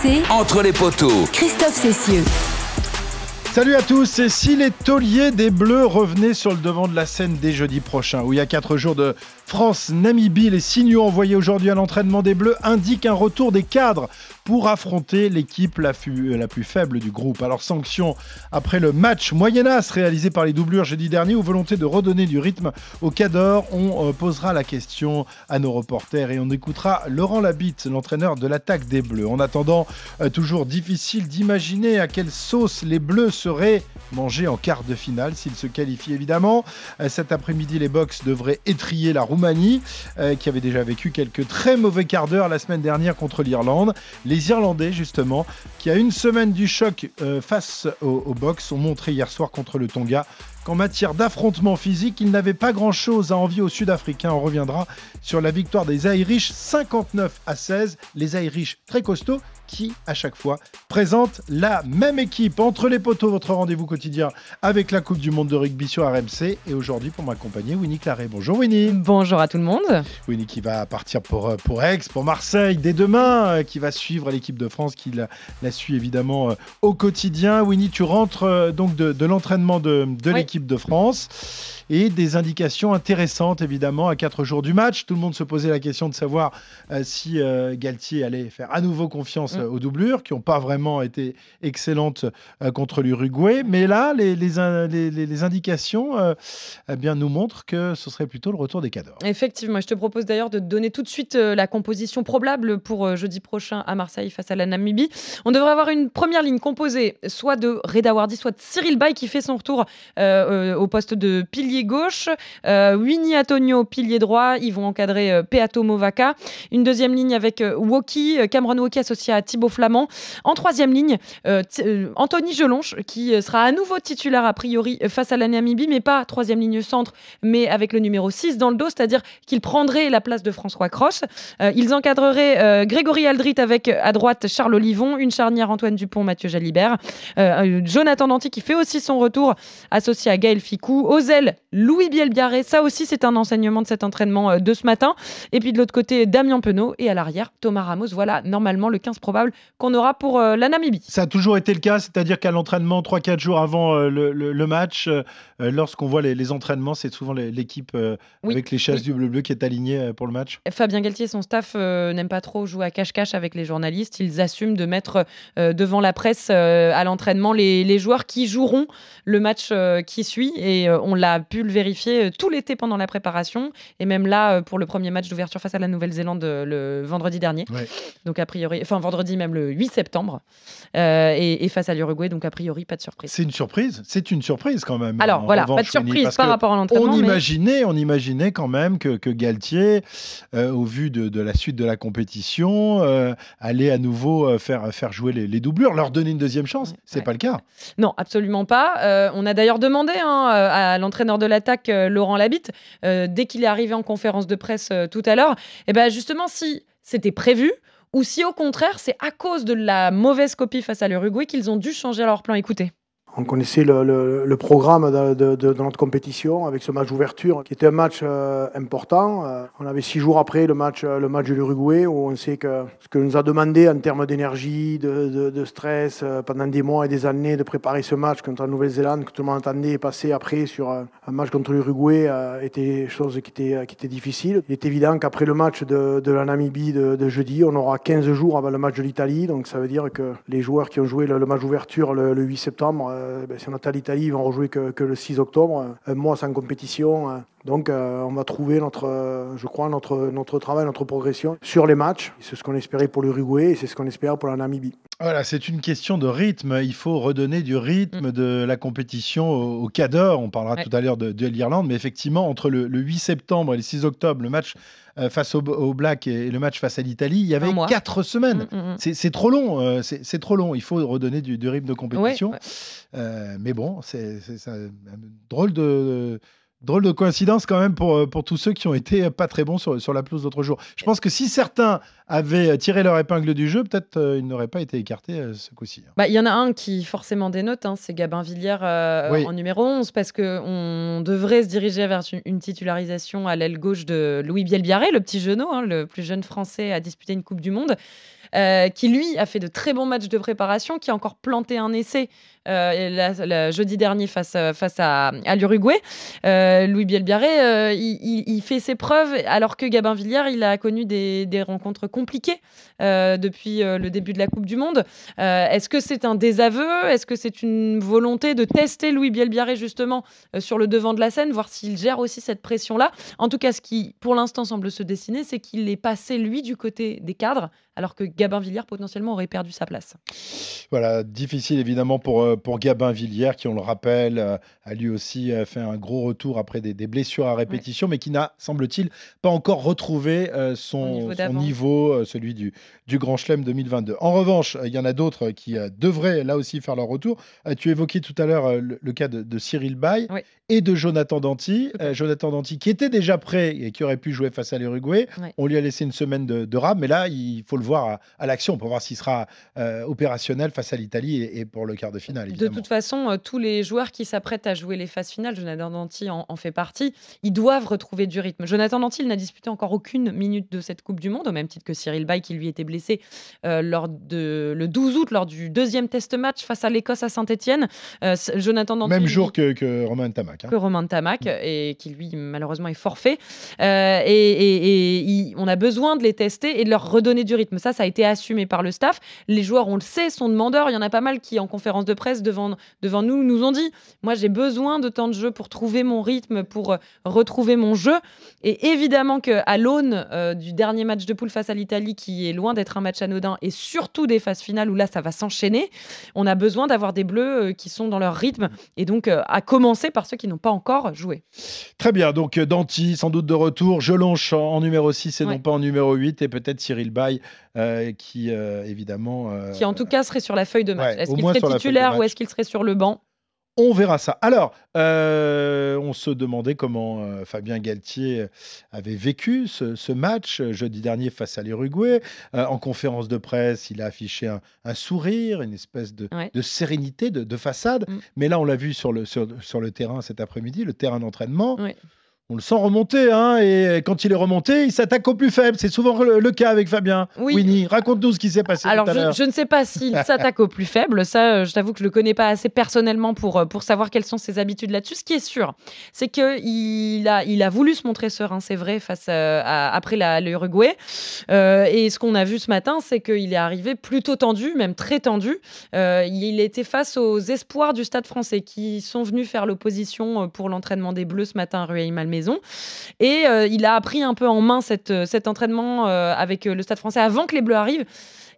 RMC, Entre les poteaux. Christophe Cessieux. Salut à tous, et si les tauliers des Bleus revenaient sur le devant de la scène dès jeudi prochain, où il y a 4 jours de France-Namibie, les signaux envoyés aujourd'hui à l'entraînement des Bleus indiquent un retour des cadres pour affronter l'équipe la, plus faible du groupe. Alors sanction après le match moyennas réalisé par les doublures jeudi dernier, ou volonté de redonner du rythme au cadre, on euh, posera la question à nos reporters et on écoutera Laurent Labitte, l'entraîneur de l'attaque des Bleus. En attendant, euh, toujours difficile d'imaginer à quelle sauce les Bleus seraient mangés en quart de finale s'ils se qualifient évidemment. Euh, cet après-midi, les Box devraient étrier la Roumanie, euh, qui avait déjà vécu quelques très mauvais quarts d'heure la semaine dernière contre l'Irlande. Les Irlandais, justement, qui à une semaine du choc euh, face aux, aux Box, ont montré hier soir contre le Tonga qu'en matière d'affrontement physique, ils n'avaient pas grand-chose à envier aux Sud-Africains. On reviendra sur la victoire des Irish 59 à 16. Les Irish très costauds qui, à chaque fois, présentent la même équipe. Entre les poteaux, votre rendez-vous quotidien avec la Coupe du Monde de rugby sur RMC. Et aujourd'hui, pour m'accompagner, Winnie Claret. Bonjour Winnie. Bonjour à tout le monde. Winnie qui va partir pour, euh, pour Aix, pour Marseille dès demain, euh, qui va suivre l'équipe de France, qui la, la suit évidemment euh, au quotidien. Winnie, tu rentres donc de, de l'entraînement de, de Oui. l'équipe de France et des indications intéressantes évidemment à quatre jours du match. Tout le monde se posait la question de savoir euh, si euh, Galtier allait faire à nouveau confiance Mm. euh, aux doublures, qui n'ont pas vraiment été excellentes contre l'Uruguay. Mais là, les, les, in- les- les- les indications eh bien, nous montrent que ce serait plutôt le retour des cadors. Effectivement, je te propose d'ailleurs de donner tout de suite la composition probable pour jeudi prochain à Marseille face à la Namibie. On devrait avoir une première ligne composée soit de Reda Wardy, soit de Cyril Bay qui fait son retour euh, euh, au poste de pilier gauche, euh, Winnie Antonio pilier droit, ils vont encadrer euh, Peato Movaca. Une deuxième ligne avec Woki, Cameron Woki associé à Thibaut Flamand. En troisième ligne, Anthony Gelonche qui sera à nouveau titulaire a priori face à la Namibie, mais pas troisième ligne centre, mais avec le numéro 6 dans le dos, c'est-à-dire qu'il prendrait la place de François Cross. Ils encadreraient Grégory Aldrit avec à droite Charles Olivon, une charnière Antoine Dupont, Mathieu Jalibert, Jonathan Danty qui fait aussi son retour associé à Gaël Ficou, ailes Louis Bielbiarré, ça aussi c'est un enseignement de cet entraînement euh, de ce matin, et puis de l'autre côté Damien Penaud et à l'arrière Thomas Ramos, voilà normalement le 15 probable qu'on aura pour euh, la Namibie. Ça a toujours été le cas, c'est-à-dire qu'à l'entraînement, 3-4 jours avant euh, le, le- le match, lorsqu'on voit les, les entraînements, c'est souvent l'équipe Oui, avec les chasses oui. du bleu-bleu qui est alignée pour le match. Fabien Galtier et son staff n'aiment pas trop jouer à cache-cache avec les journalistes. Ils assument de mettre devant la presse à l'entraînement les, les joueurs qui joueront le match euh, qui suit. Et euh, on l'a pu le vérifier euh, tout l'été pendant la préparation. Et même là, euh, pour le premier match d'ouverture face à la Nouvelle-Zélande le vendredi dernier. Ouais. Donc a priori, enfin vendredi même le 8 septembre. Euh, et, et face à l'Uruguay. Donc a priori, pas de surprise. C'est une surprise, c'est une surprise quand même. Alors en voilà, revanche, pas de surprise par rapport à l'entraînement. On mais- imaginait, on imaginait quand même que, que Galtier, euh, au vu de, de la suite de la compétition, euh, allait à nouveau faire, faire jouer les, les doublures, leur donner une deuxième chance. C'est ouais. pas le cas. Non, absolument pas. On a d'ailleurs demandé hein, euh, à l'entraîneur de l'attaque, euh, Laurent Labitte, euh, dès qu'il est arrivé en conférence de presse tout à l'heure, et ben justement si c'était prévu ou si au contraire c'est à cause de la mauvaise copie face à l'Uruguay qu'ils ont dû changer leur plan. Écoutez. On connaissait le, programme de, notre compétition avec ce match d'ouverture qui était un match euh, important. Euh, on avait six jours après le match, euh, le match de l'Uruguay où on sait que ce que nous a demandé en termes d'énergie, de, stress pendant des mois et des années de préparer ce match contre la Nouvelle-Zélande que tout le monde attendait passer après sur un match contre l'Uruguay était chose qui était, difficile. Il est évident qu'après le match de, la Namibie de, jeudi, on aura 15 jours avant le match de l'Italie. Donc ça veut dire que les joueurs qui ont joué le, match d'ouverture le, le 8 septembre, si on à l'Italie, ils vont rejouer que, le 6 octobre, euh, un mois sans compétition. Donc euh, on va trouver notre, euh, je crois, notre, notre travail, notre progression sur les matchs. C'est ce qu'on espérait pour l'Uruguay et c'est ce qu'on espère pour la Namibie. Voilà, c'est une question de rythme. Il faut redonner du rythme de la compétition au, au cadre. On parlera Mm. Ouais. tout à l'heure de, de l'Irlande, mais effectivement, entre le, le 8 septembre et le 6 octobre, le match euh, face au, au Black et le match face à l'Italie, il y avait quatre semaines. Mm, mm, mm. C'est c'est trop long, euh, c'est c'est trop long. Il faut redonner du, du rythme de compétition. Ouais, Euh, mais bon, c'est c'est ça, un drôle de, Drôle de coïncidence quand même pour, euh, pour tous ceux qui ont été pas très bons sur, sur la pelouse l'autre jour. Je pense que si certains avaient tiré leur épingle du jeu, peut-être euh, ils n'auraient pas été écartés euh, ce coup-ci. Bah, Il y en a un qui forcément dénote, hein, c'est Gabin Villiers euh, Oui. en numéro 11, parce qu'on devrait se diriger vers une, titularisation à l'aile gauche de Louis Bielbiarré, le petit genou, hein, le plus jeune français à disputer une Coupe du Monde. Qui lui a fait de très bons matchs de préparation, qui a encore planté un essai euh, jeudi dernier face, face à, l'Uruguay. Euh, Louis Bielbiaré, euh, il, fait ses preuves alors que Gabin Villière, il a connu des, rencontres compliquées depuis le début de la Coupe du Monde. Est-ce que c'est un désaveu? Est-ce que c'est une volonté de tester Louis Bielbiaré justement sur le devant de la scène, voir s'il gère aussi cette pression-là? En tout cas, ce qui pour l'instant semble se dessiner, c'est qu'il est passé lui du côté des cadres alors que Gabin Villière potentiellement aurait perdu sa place. Voilà, difficile évidemment pour, euh, pour Gabin Villière qui, on le rappelle, euh, a lui aussi euh, fait un gros retour après des, blessures à répétition, mais qui n'a, semble-t-il, pas encore retrouvé son, niveau, celui du, du Grand Chelem 2022. En revanche, il y en a d'autres qui devraient là aussi faire leur retour. tu évoquais tout à l'heure le, cas de, Cyril Bay et de Jonathan Danti. Jonathan Danti qui était déjà prêt et qui aurait pu jouer face à l'Uruguay. On lui a laissé une semaine de, de rab, mais là, il faut le voir à, l'action pour voir s'il sera euh, opérationnel face à l'Italie et, pour le quart de finale. De toute façon, euh, tous les joueurs qui s'apprêtent à jouer les phases finales, Jonathan Danti en, fait partie, ils doivent retrouver du rythme. Jonathan Danti, n'a disputé encore aucune minute de cette Coupe du Monde, au même titre que Cyril Bay qui lui était blessé euh, lors de, le 12 août, lors du deuxième test match face à l'Écosse à Saint-Etienne. Jonathan Danti. Même jour que, que Romain Tamac. Hein. Que Romain Tamac, mm. et qui lui, malheureusement, est forfait. et, on a besoin de les tester et de leur redonner du rythme. Ça, ça a été assumé par le staff. Les joueurs, on le sait, sont demandeurs. Il y en a pas mal qui, en conférence de presse devant, devant nous, nous ont dit Moi, j'ai besoin de temps de jeu pour trouver mon rythme, pour euh, retrouver mon jeu. Et évidemment qu'à l'aune euh, du dernier match de poule face à l'Italie, qui est loin d'être un match anodin, et surtout des phases finales où là, ça va s'enchaîner, on a besoin d'avoir des bleus euh, qui sont dans leur rythme. Et donc, à commencer par ceux qui n'ont pas encore joué. Très bien. Donc, Danti, sans doute de retour. Jelonche en numéro 6 et non pas en numéro 8. Et peut-être Cyril Bay euh, qui euh, évidemment. Euh, qui en tout cas serait sur la feuille de match. est-ce qu'il serait titulaire ou est-ce qu'il serait sur le banc? On verra ça. Alors, on se demandait comment Fabien Galtier avait vécu ce, match jeudi dernier face à l'Uruguay. en conférence de presse, il a affiché un, sourire, une espèce de, sérénité, de, façade. Mm. Mais là, on l'a vu sur le, sur, le terrain cet après-midi, le terrain d'entraînement on le sent remonter, hein, et quand il est remonté, il s'attaque au plus faible. C'est souvent le, cas avec Fabien. Oui. Winnie, raconte-nous ce qui s'est passé. Alors, tout à je, je, ne sais pas s'il s'attaque au plus faible. Ça, euh, je t'avoue que je le connais pas assez personnellement pour, euh, pour savoir quelles sont ses habitudes là-dessus. Ce qui est sûr, c'est qu'il a, il a voulu se montrer serein, c'est vrai, face euh, à, après l'Uruguay. et ce qu'on a vu ce matin, c'est qu'il est arrivé plutôt tendu, même très tendu. il était face aux espoirs du Stade français qui sont venus faire l'opposition pour l'entraînement des Bleus ce matin à Rueil-Malmaison maison. Et euh, il a appris un peu en main cette, euh, cet entraînement euh, avec le Stade français avant que les Bleus arrivent.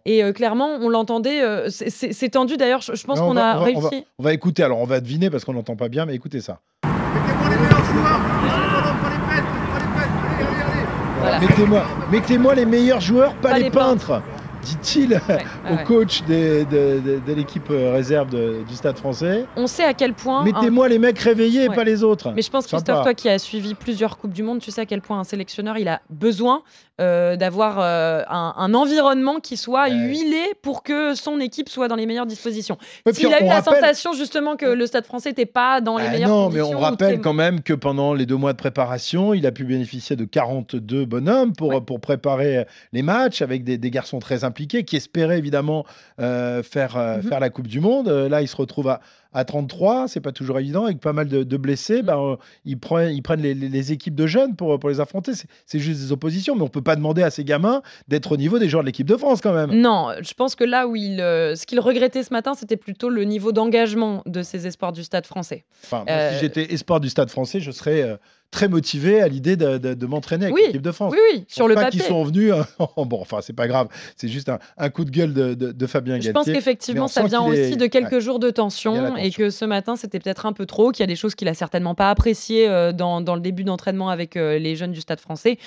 Et clairement, on l'entendait. c'est tendu d'ailleurs. Je, pense qu'on a réussi. On va, écouter. Alors, on va deviner parce qu'on n'entend pas bien, mais écoutez ça. Mettez-moi les meilleurs joueurs. Mettez-moi, mettez-moi les meilleurs joueurs, pas, les, peintres dit-il au coach de, l'équipe euh, réserve du Stade français. On sait à quel point. Mettez-moi les mecs réveillés et pas les autres. Mais je pense, Christophe, toi qui as suivi plusieurs Coupes du Monde, tu sais à quel point un sélectionneur il a besoin euh, d'avoir euh, un, environnement qui soit huilé pour que son équipe soit dans les meilleures dispositions. S'il a eu la sensation justement que le Stade français n'était pas dans les ah meilleures non, conditions. Non, mais on rappelle quand même que pendant les deux mois de préparation, il a pu bénéficier de 42 bonhommes pour, pour préparer les matchs avec des, des garçons très qui espérait évidemment euh, faire, euh, mhm. faire la Coupe du Monde. Euh, là, il se retrouve à, à 33, c'est pas toujours évident, avec pas mal de, blessés. Mm. Ben, ils, prennent, ils prennent les, équipes de jeunes pour, pour les affronter. C'est juste des oppositions, mais on peut pas demander à ces gamins d'être au niveau des joueurs de l'équipe de France quand même. Non, je pense que là où il, ce qu'il regrettait ce matin, c'était plutôt le niveau d'engagement de ces espoirs du Stade français. Enfin, si j'étais espoir du Stade français, je serais très motivé à l'idée de, m'entraîner avec l'équipe de France. Oui, oui, sur le pas papier. qu'ils sont venus. bon, enfin, c'est pas grave. C'est juste un, coup de gueule de, Fabien Galtier. Je pense qu'effectivement, ça vient aussi de quelques jours de tension et que ce matin, c'était peut-être un peu trop, qu'il y a des choses qu'il a certainement pas appréciées euh, dans, le début d'entraînement avec euh, les jeunes du Stade français.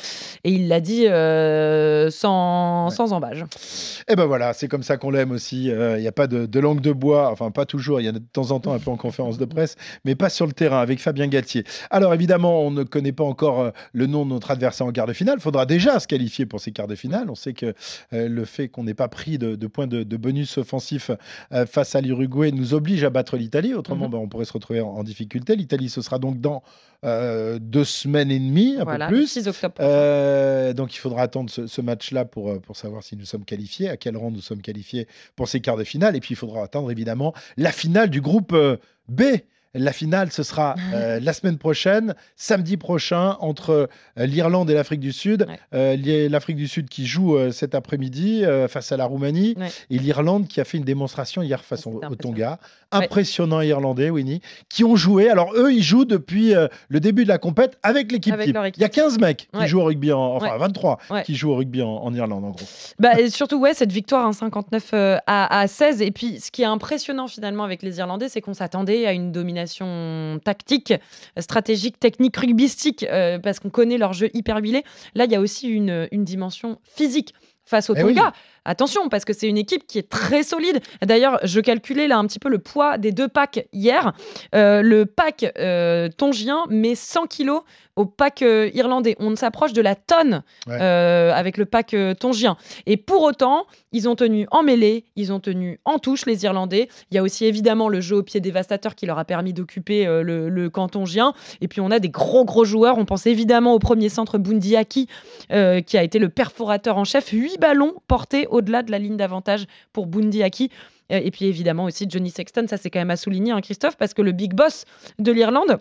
Et il l'a dit euh, sans, sans embâge. Et eh ben voilà, c'est comme ça qu'on l'aime aussi. Il n'y a pas de, langue de bois, enfin pas toujours, il y a de temps en temps un peu en conférence de presse, mais pas sur le terrain avec Fabien Galtier. Alors évidemment, on ne connaît pas encore le nom de notre adversaire en quart de finale, il faudra déjà se qualifier pour ces quarts de finale. On sait que le fait qu'on n'ait pas pris de, points de, bonus offensif face à l'Uruguay nous oblige à battre l'Italie. Autrement, mhm. ben, on pourrait se retrouver en, difficulté. L'Italie, ce sera donc dans deux semaines et demie, un peu plus. 6 octobre. donc il faudra attendre ce, match-là pour, pour savoir si nous sommes qualifiés, à quel rang nous sommes qualifiés pour ces quarts de finale. Et puis il faudra attendre évidemment la finale du groupe B. La finale, ce sera euh, la semaine prochaine, samedi prochain, entre euh, l'Irlande et l'Afrique du Sud. Euh, L'Afrique du Sud qui joue cet après-midi face à la Roumanie. Et l'Irlande qui a fait une démonstration hier face au, Tonga. Impressionnant Irlandais, Winnie, qui ont joué. Alors eux, ils jouent depuis le début de la compète avec l'équipe Il y a 15 mecs qui jouent au rugby, en, enfin 23 qui jouent au rugby en, Irlande en gros. Bah, et surtout, ouais, cette victoire, 59 à, à 16. Et puis, ce qui est impressionnant finalement avec les Irlandais, c'est qu'on s'attendait à une domination tactique, stratégique, technique, rugbystique, euh, parce qu'on connaît leur jeu hyper huilé. Là, il y a aussi une, dimension physique face au eh Tonga. Attention, parce que c'est une équipe qui est très solide. D'ailleurs, je calculais là un petit peu le poids des deux packs hier. Euh, le pack euh, tongien met 100 kilos au pack euh, irlandais. On s'approche de la tonne avec le pack tongien. Et pour autant, ils ont tenu en mêlée, ils ont tenu en touche, les Irlandais. Il y a aussi évidemment le jeu au pied dévastateur qui leur a permis d'occuper le, le camp tongien. Et puis on a des gros gros joueurs. On pense évidemment au premier centre Bundiaki, qui a été le perforateur en chef. Huit ballons portés au-delà de la ligne d'avantage pour Bundiaki. Et puis évidemment aussi Johnny Sexton, ça c'est quand même à souligner, hein, Christophe, parce que le big boss de l'Irlande,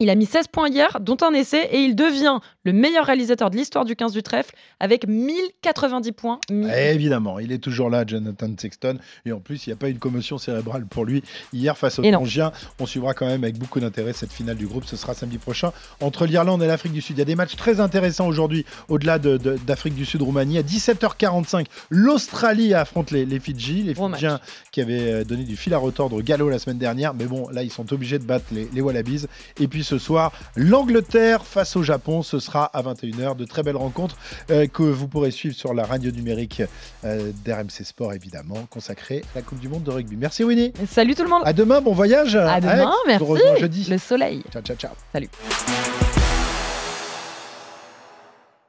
il a mis 16 points hier, dont un essai, et il devient le meilleur réalisateur de l'histoire du 15 du trèfle avec 1090 points. évidemment, il est toujours là, Jonathan Sexton. Et en plus, il n'y a pas eu une commotion cérébrale pour lui hier face au Tongien. On suivra quand même avec beaucoup d'intérêt cette finale du groupe. Ce sera samedi prochain entre l'Irlande et l'Afrique du Sud. Il y a des matchs très intéressants aujourd'hui, au-delà d'Afrique du Sud-Roumanie. À 17h45, l'Australie affronte les, les Fidji, les Fidjiens qui avaient euh, donné du fil à retordre au galop la semaine dernière. Mais bon, là, ils sont obligés de battre les, les Wallabies. Et puis ce soir. L'Angleterre face au Japon, ce sera à 21h. De très belles rencontres euh, que vous pourrez suivre sur la radio numérique euh, d'RMC Sport, évidemment, consacrée à la Coupe du Monde de rugby. Merci Winnie. Salut tout le monde. À demain, bon voyage. À demain, merci. Jeudi. Le soleil. Ciao, ciao, ciao. Salut.